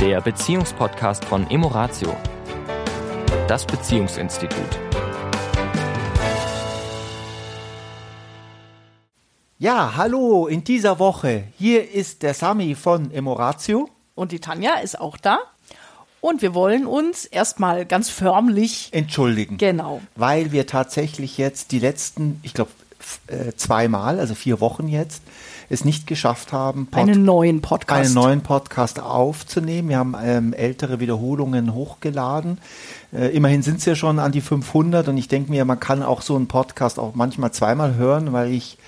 der Beziehungspodcast von Emoratio, das Beziehungsinstitut. Ja, hallo in dieser Woche. Hier ist der Sami von Emoratio. Und die Tanja ist auch da. Und wir wollen uns erstmal ganz förmlich entschuldigen. Genau. Weil wir tatsächlich jetzt die letzten, ich glaube, äh, zweimal, also vier Wochen jetzt, es nicht geschafft haben, Pod einen neuen Podcast. einen neuen Podcast aufzunehmen. Wir haben ähm, ältere Wiederholungen hochgeladen. Äh, immerhin sind es ja schon an die 500 und ich denke mir, man kann auch so einen Podcast auch manchmal zweimal hören, weil ich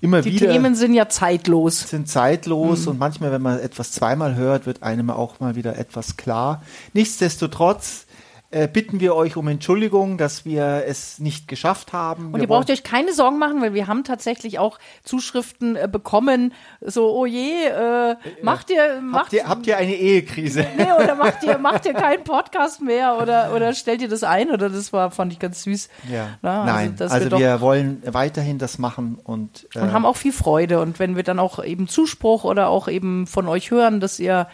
immer die wieder. Die Themen sind ja zeitlos. Sind zeitlos mhm. und manchmal, wenn man etwas zweimal hört, wird einem auch mal wieder etwas klar. Nichtsdestotrotz äh, bitten wir euch um Entschuldigung, dass wir es nicht geschafft haben. Und ihr braucht euch keine Sorgen machen, weil wir haben tatsächlich auch Zuschriften äh, bekommen, so, oh je, äh, macht ihr, macht habt ihr, habt ihr eine Ehekrise? Nee, oder macht ihr, macht ihr keinen Podcast mehr oder, oder stellt ihr das ein oder das war, fand ich ganz süß. Ja. Na, also, Nein, also wir, wir, wollen weiterhin das machen und, äh, und haben auch viel Freude und wenn wir dann auch eben Zuspruch oder auch eben von euch hören, dass ihr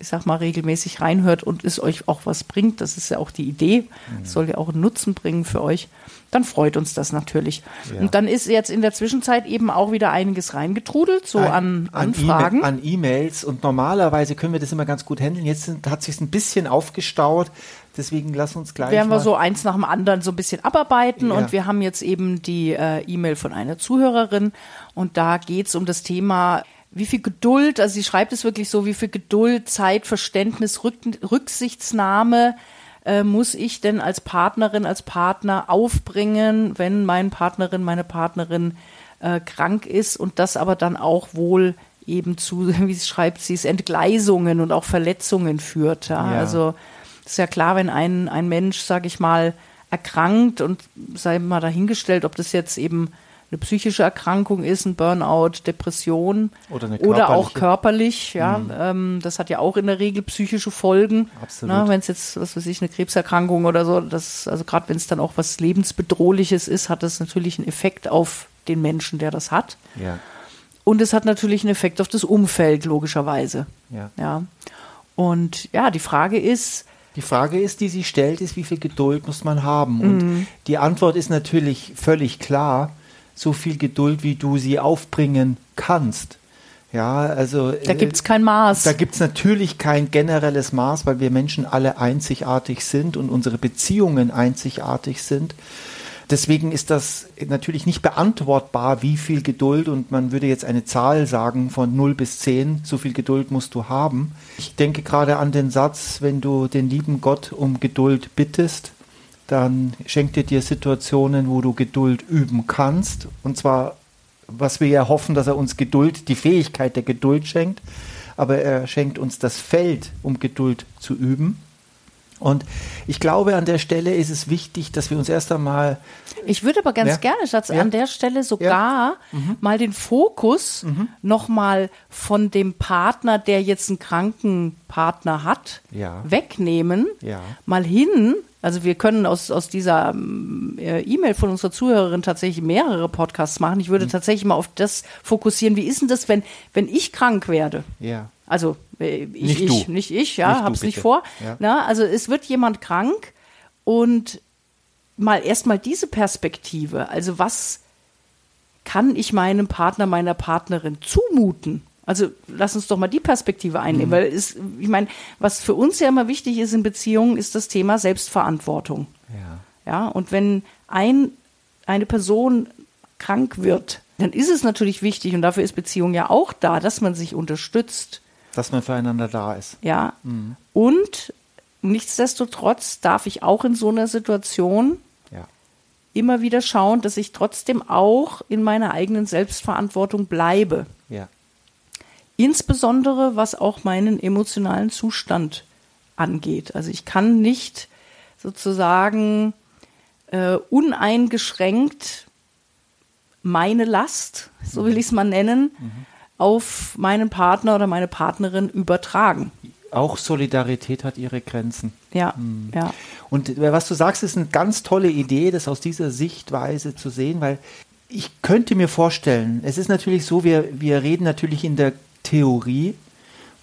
ich sag mal, regelmäßig reinhört und es euch auch was bringt, das ist ja auch die Idee, mhm. soll ja auch einen Nutzen bringen für euch, dann freut uns das natürlich. Ja. Und dann ist jetzt in der Zwischenzeit eben auch wieder einiges reingetrudelt, so an, an Anfragen. An E-Mails und normalerweise können wir das immer ganz gut handeln. Jetzt sind, hat sich ein bisschen aufgestaut. Deswegen lass uns gleich. Werden wir so eins nach dem anderen so ein bisschen abarbeiten. Ja. Und wir haben jetzt eben die äh, E-Mail von einer Zuhörerin. Und da geht es um das Thema wie viel Geduld, also sie schreibt es wirklich so, wie viel Geduld, Zeit, Verständnis, Rück, Rücksichtsnahme äh, muss ich denn als Partnerin, als Partner aufbringen, wenn meine Partnerin, meine Partnerin äh, krank ist und das aber dann auch wohl eben zu, wie sie schreibt, sie es Entgleisungen und auch Verletzungen führt. Ja? ja. Also ist ja klar, wenn ein, ein Mensch, sage ich mal, erkrankt und sei mal dahingestellt, ob das jetzt eben eine psychische Erkrankung ist, ein Burnout, Depression oder, oder auch körperlich. Ja, mhm. ähm, das hat ja auch in der Regel psychische Folgen. Absolut. Wenn es jetzt, was weiß ich, eine Krebserkrankung oder so, das, also gerade wenn es dann auch was lebensbedrohliches ist, hat das natürlich einen Effekt auf den Menschen, der das hat. Ja. Und es hat natürlich einen Effekt auf das Umfeld, logischerweise. Ja. ja. Und ja, die Frage ist, die Frage ist, die sie stellt, ist, wie viel Geduld muss man haben? Und mhm. die Antwort ist natürlich völlig klar so viel Geduld, wie du sie aufbringen kannst. Ja, also. Da gibt es kein Maß. Da gibt es natürlich kein generelles Maß, weil wir Menschen alle einzigartig sind und unsere Beziehungen einzigartig sind. Deswegen ist das natürlich nicht beantwortbar, wie viel Geduld und man würde jetzt eine Zahl sagen von 0 bis 10, so viel Geduld musst du haben. Ich denke gerade an den Satz, wenn du den lieben Gott um Geduld bittest, dann schenkt er dir Situationen, wo du Geduld üben kannst. Und zwar, was wir ja hoffen, dass er uns Geduld, die Fähigkeit der Geduld schenkt, aber er schenkt uns das Feld, um Geduld zu üben. Und ich glaube, an der Stelle ist es wichtig, dass wir uns erst einmal. Ich würde aber ganz ja, gerne, Schatz, ja, an der Stelle sogar ja, mhm. mal den Fokus mhm. nochmal von dem Partner, der jetzt einen kranken Partner hat, wegnehmen, mal hin also wir können aus, aus dieser äh, E-Mail von unserer Zuhörerin tatsächlich mehrere Podcasts machen. Ich würde mhm. tatsächlich mal auf das fokussieren. Wie ist denn das, wenn, wenn ich krank werde? Ja. Also äh, ich, nicht, ich, du. nicht ich, ja, nicht hab's nicht vor. Ja. Na, also es wird jemand krank und mal erstmal diese Perspektive. Also was kann ich meinem Partner, meiner Partnerin zumuten? Also lass uns doch mal die Perspektive einnehmen, mhm. weil es, ich meine, was für uns ja immer wichtig ist in Beziehungen, ist das Thema Selbstverantwortung. Ja. Ja, und wenn ein, eine Person krank wird, dann ist es natürlich wichtig, und dafür ist Beziehung ja auch da, dass man sich unterstützt. Dass man füreinander da ist. Ja. Mhm. Und nichtsdestotrotz darf ich auch in so einer Situation ja. immer wieder schauen, dass ich trotzdem auch in meiner eigenen Selbstverantwortung bleibe. Ja. Insbesondere was auch meinen emotionalen Zustand angeht. Also ich kann nicht sozusagen äh, uneingeschränkt meine Last, so will ich es mal nennen, mhm. Auf meinen Partner oder meine Partnerin übertragen. Auch Solidarität hat ihre Grenzen. Ja, mhm. ja. Und äh, was du sagst, ist eine ganz tolle Idee, das aus dieser Sichtweise zu sehen, weil ich könnte mir vorstellen, es ist natürlich so, wir, wir reden natürlich in der Theorie.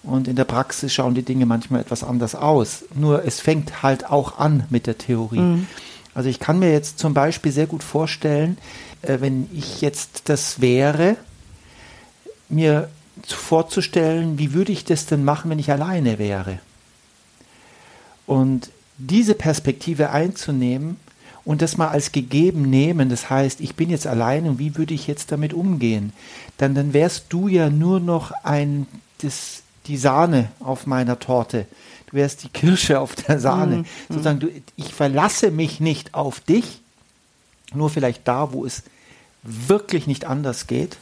Und in der Praxis schauen die Dinge manchmal etwas anders aus. Nur es fängt halt auch an mit der Theorie. Mhm. Also ich kann mir jetzt zum Beispiel sehr gut vorstellen, äh, wenn ich jetzt das wäre, mir vorzustellen, wie würde ich das denn machen, wenn ich alleine wäre? Und diese Perspektive einzunehmen und das mal als gegeben nehmen, das heißt, ich bin jetzt allein und wie würde ich jetzt damit umgehen? Dann, dann wärst du ja nur noch ein, das, die Sahne auf meiner Torte. Du wärst die Kirsche auf der Sahne. Mhm. Sozusagen, du, ich verlasse mich nicht auf dich, nur vielleicht da, wo es wirklich nicht anders geht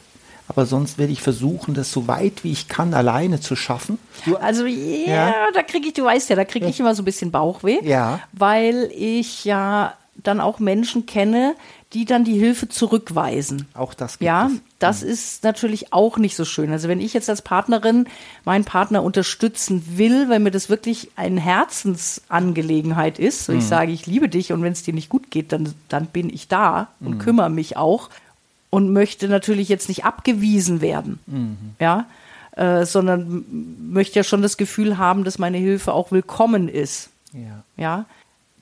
aber sonst werde ich versuchen, das so weit wie ich kann alleine zu schaffen. Du, also yeah, ja, da kriege ich, du weißt ja, da kriege ich immer so ein bisschen Bauchweh, ja. weil ich ja dann auch Menschen kenne, die dann die Hilfe zurückweisen. Auch das gibt Ja, es. das mhm. ist natürlich auch nicht so schön. Also wenn ich jetzt als Partnerin meinen Partner unterstützen will, weil mir das wirklich eine Herzensangelegenheit ist, mhm. ich sage, ich liebe dich und wenn es dir nicht gut geht, dann, dann bin ich da und mhm. kümmere mich auch und möchte natürlich jetzt nicht abgewiesen werden, mhm. ja, äh, sondern möchte ja schon das Gefühl haben, dass meine Hilfe auch willkommen ist, ja, ja,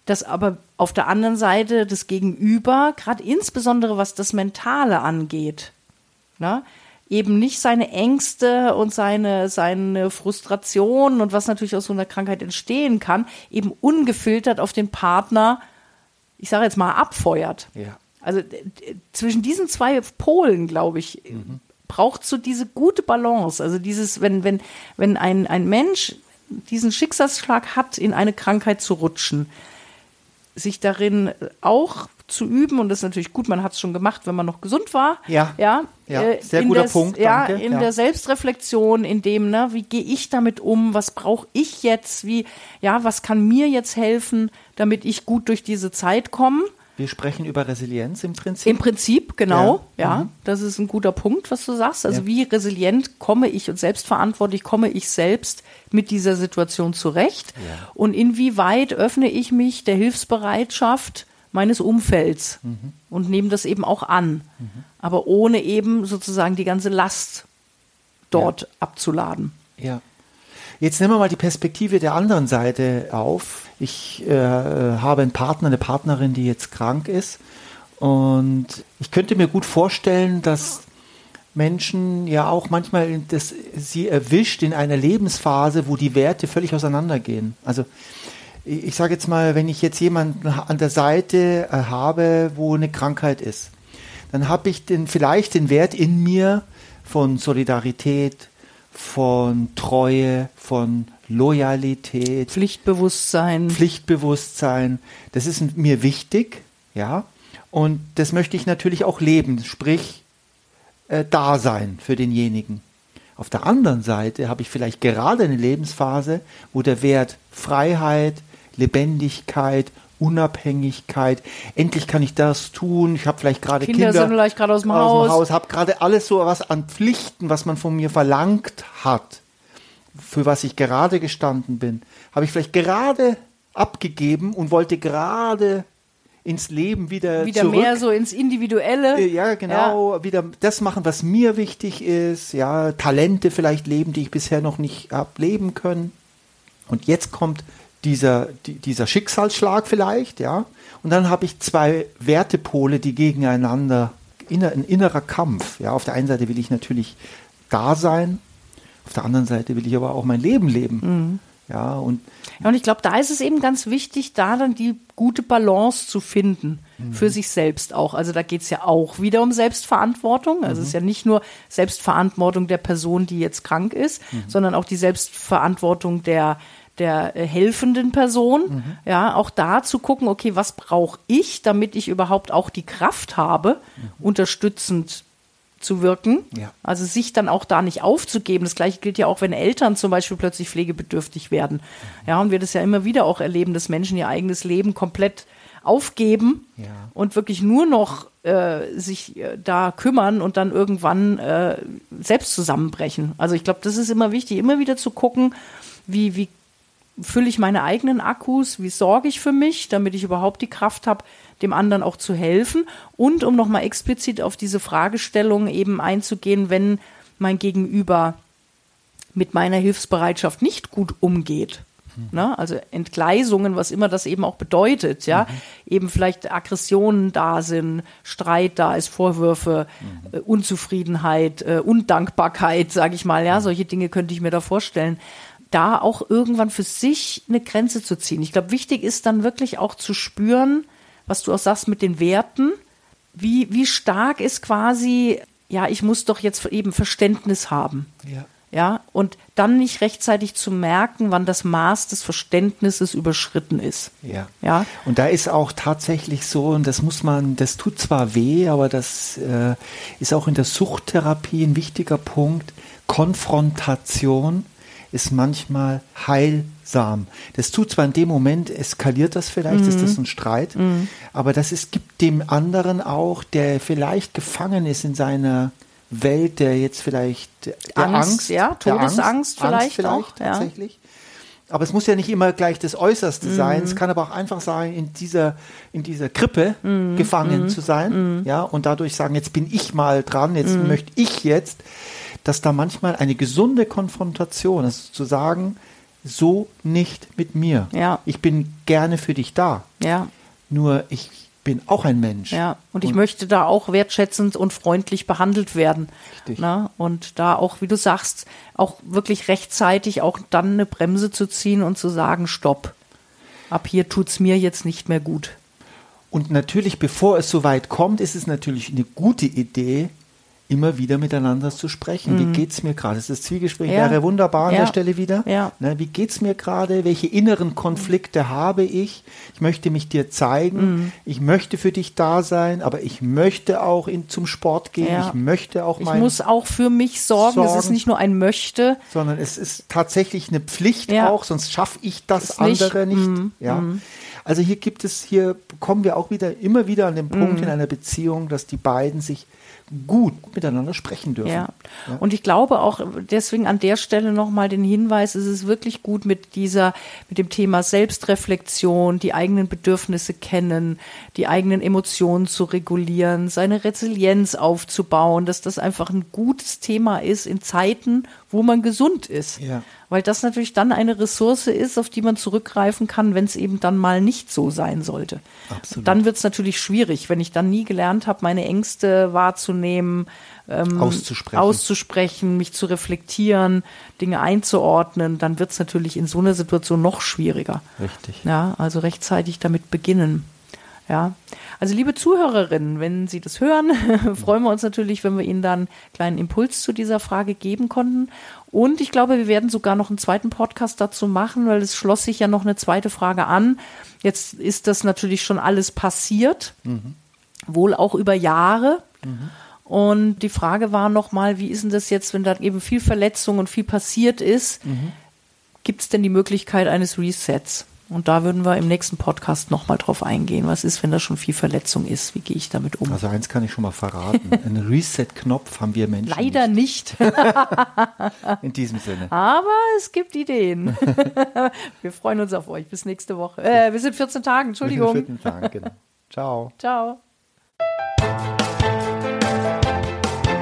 dass aber auf der anderen Seite das Gegenüber, gerade insbesondere was das Mentale angeht, na, eben nicht seine Ängste und seine, seine Frustration und was natürlich aus so einer Krankheit entstehen kann, eben ungefiltert auf den Partner, ich sage jetzt mal, abfeuert. Ja. Also zwischen diesen zwei Polen, glaube ich, mhm. braucht so diese gute Balance. Also dieses, wenn, wenn, wenn ein, ein Mensch diesen Schicksalsschlag hat, in eine Krankheit zu rutschen, sich darin auch zu üben und das ist natürlich gut, man hat es schon gemacht, wenn man noch gesund war. Ja. Ja, ja äh, sehr guter des, Punkt. Ja, danke. in ja. der Selbstreflexion, in dem, ne, wie gehe ich damit um, was brauche ich jetzt, wie, ja, was kann mir jetzt helfen, damit ich gut durch diese Zeit komme. Wir sprechen über Resilienz im Prinzip. Im Prinzip, genau. Ja, ja mhm. das ist ein guter Punkt, was du sagst. Also ja. wie resilient komme ich und selbstverantwortlich komme ich selbst mit dieser Situation zurecht? Ja. Und inwieweit öffne ich mich der Hilfsbereitschaft meines Umfelds mhm. und nehme das eben auch an, mhm. aber ohne eben sozusagen die ganze Last dort abzuladen. Ja. Jetzt nehmen wir mal die Perspektive der anderen Seite auf. Ich äh, habe einen Partner, eine Partnerin, die jetzt krank ist. Und ich könnte mir gut vorstellen, dass Menschen ja auch manchmal das, sie erwischt in einer Lebensphase, wo die Werte völlig auseinandergehen. Also ich sage jetzt mal, wenn ich jetzt jemanden an der Seite äh, habe, wo eine Krankheit ist, dann habe ich den, vielleicht den Wert in mir von Solidarität, von Treue, von Loyalität, Pflichtbewusstsein. Pflichtbewusstsein. Das ist mir wichtig, ja. Und das möchte ich natürlich auch leben, sprich äh, da sein für denjenigen. Auf der anderen Seite habe ich vielleicht gerade eine Lebensphase, wo der Wert Freiheit, Lebendigkeit, Unabhängigkeit, endlich kann ich das tun, ich habe vielleicht gerade Kinder, Kinder sind vielleicht gerade aus dem aus Haus, Haus habe gerade alles so was an Pflichten, was man von mir verlangt hat, für was ich gerade gestanden bin, habe ich vielleicht gerade abgegeben und wollte gerade ins Leben wieder wieder zurück. mehr so ins Individuelle. Äh, ja, genau, ja. wieder das machen, was mir wichtig ist, ja, Talente vielleicht leben, die ich bisher noch nicht habe leben können. Und jetzt kommt dieser, dieser Schicksalsschlag vielleicht, ja. Und dann habe ich zwei Wertepole, die gegeneinander, inner, ein innerer Kampf. Ja, auf der einen Seite will ich natürlich da sein, auf der anderen Seite will ich aber auch mein Leben leben. Mhm. Ja, und, ja, und ich glaube, da ist es eben ganz wichtig, da dann die gute Balance zu finden mhm. für sich selbst auch. Also da geht es ja auch wieder um Selbstverantwortung. Also mhm. es ist ja nicht nur Selbstverantwortung der Person, die jetzt krank ist, mhm. sondern auch die Selbstverantwortung der der äh, helfenden Person, mhm. ja, auch da zu gucken, okay, was brauche ich, damit ich überhaupt auch die Kraft habe, mhm. unterstützend zu wirken. Ja. Also sich dann auch da nicht aufzugeben. Das gleiche gilt ja auch, wenn Eltern zum Beispiel plötzlich pflegebedürftig werden. Mhm. Ja, und wir das ja immer wieder auch erleben, dass Menschen ihr eigenes Leben komplett aufgeben ja. und wirklich nur noch äh, sich äh, da kümmern und dann irgendwann äh, selbst zusammenbrechen. Also ich glaube, das ist immer wichtig, immer wieder zu gucken, wie, wie fülle ich meine eigenen Akkus, wie sorge ich für mich, damit ich überhaupt die Kraft habe, dem anderen auch zu helfen und um nochmal explizit auf diese Fragestellung eben einzugehen, wenn mein Gegenüber mit meiner Hilfsbereitschaft nicht gut umgeht, Ne? Also Entgleisungen, was immer das eben auch bedeutet, ja. Mhm. Eben vielleicht Aggressionen da sind, Streit da ist, Vorwürfe, mhm. äh, Unzufriedenheit, äh, Undankbarkeit, sage ich mal, ja. Solche Dinge könnte ich mir da vorstellen. Da auch irgendwann für sich eine Grenze zu ziehen. Ich glaube, wichtig ist dann wirklich auch zu spüren, was du auch sagst mit den Werten. Wie, wie stark ist quasi, ja, ich muss doch jetzt eben Verständnis haben. Ja ja, und dann nicht rechtzeitig zu merken, wann das Maß des Verständnisses überschritten ist. Ja. ja. Und da ist auch tatsächlich so, und das muss man, das tut zwar weh, aber das äh, ist auch in der Suchttherapie ein wichtiger Punkt. Konfrontation ist manchmal heilsam. Das tut zwar in dem Moment, eskaliert das vielleicht, mhm. ist das ein Streit, mhm. aber das ist, gibt dem anderen auch, der vielleicht gefangen ist in seiner Welt der jetzt vielleicht der Angst, Angst ja, Todesangst Angst, vielleicht, Angst vielleicht auch, tatsächlich. Ja. Aber es muss ja nicht immer gleich das Äußerste mhm. sein. Es kann aber auch einfach sein, in dieser, in dieser Krippe mhm. gefangen mhm. zu sein. Mhm. Ja, und dadurch sagen, jetzt bin ich mal dran, jetzt mhm. möchte ich jetzt, dass da manchmal eine gesunde Konfrontation ist, zu sagen, so nicht mit mir. Ja. Ich bin gerne für dich da. Ja. Nur ich bin auch ein Mensch. Ja, und ich und möchte da auch wertschätzend und freundlich behandelt werden. Richtig. Na, und da auch, wie du sagst, auch wirklich rechtzeitig auch dann eine Bremse zu ziehen und zu sagen, stopp. Ab hier tut es mir jetzt nicht mehr gut. Und natürlich, bevor es so weit kommt, ist es natürlich eine gute Idee, immer wieder miteinander zu sprechen. Mhm. Wie geht's mir gerade? Das Zwiegespräch ja. wäre wunderbar an ja. der Stelle wieder. Ja. Ne, wie geht's mir gerade? Welche inneren Konflikte habe ich? Ich möchte mich dir zeigen. Mhm. Ich möchte für dich da sein, aber ich möchte auch in, zum Sport gehen. Ja. Ich möchte auch mein Ich muss auch für mich sorgen. sorgen. Es ist nicht nur ein Möchte. Sondern es ist tatsächlich eine Pflicht auch, sonst schaffe ich das, das andere nicht. nicht. Mhm. Ja. Mhm. Also hier gibt es, hier kommen wir auch wieder, immer wieder an den Punkt mhm. in einer Beziehung, dass die beiden sich gut miteinander sprechen dürfen. Ja. ja. Und ich glaube auch deswegen an der Stelle nochmal den Hinweis, es ist wirklich gut mit dieser, mit dem Thema Selbstreflexion, die eigenen Bedürfnisse kennen, die eigenen Emotionen zu regulieren, seine Resilienz aufzubauen, dass das einfach ein gutes Thema ist in Zeiten, wo man gesund ist. Ja. Weil das natürlich dann eine Ressource ist, auf die man zurückgreifen kann, wenn es eben dann mal nicht so sein sollte. Absolut. Dann wird es natürlich schwierig, wenn ich dann nie gelernt habe, meine Ängste wahrzunehmen, ähm, auszusprechen. auszusprechen, mich zu reflektieren, Dinge einzuordnen, dann wird es natürlich in so einer Situation noch schwieriger. Richtig. Ja, also rechtzeitig damit beginnen. Ja, also liebe Zuhörerinnen, wenn Sie das hören, freuen wir uns natürlich, wenn wir Ihnen dann einen kleinen Impuls zu dieser Frage geben konnten. Und ich glaube, wir werden sogar noch einen zweiten Podcast dazu machen, weil es schloss sich ja noch eine zweite Frage an. Jetzt ist das natürlich schon alles passiert, mhm. wohl auch über Jahre. Mhm. Und die Frage war nochmal, wie ist denn das jetzt, wenn da eben viel Verletzung und viel passiert ist? Mhm. Gibt es denn die Möglichkeit eines Resets? Und da würden wir im nächsten Podcast nochmal drauf eingehen. Was ist, wenn da schon viel Verletzung ist? Wie gehe ich damit um? Also eins kann ich schon mal verraten. Einen Reset-Knopf haben wir Menschen. Leider nicht. nicht. In diesem Sinne. Aber es gibt Ideen. wir freuen uns auf euch. Bis nächste Woche. Äh, wir sind 14 Tagen, Entschuldigung. Wir sind 14 Tagen, genau. Ciao. Ciao.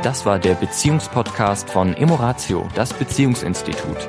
Das war der Beziehungspodcast von Emoratio, das Beziehungsinstitut.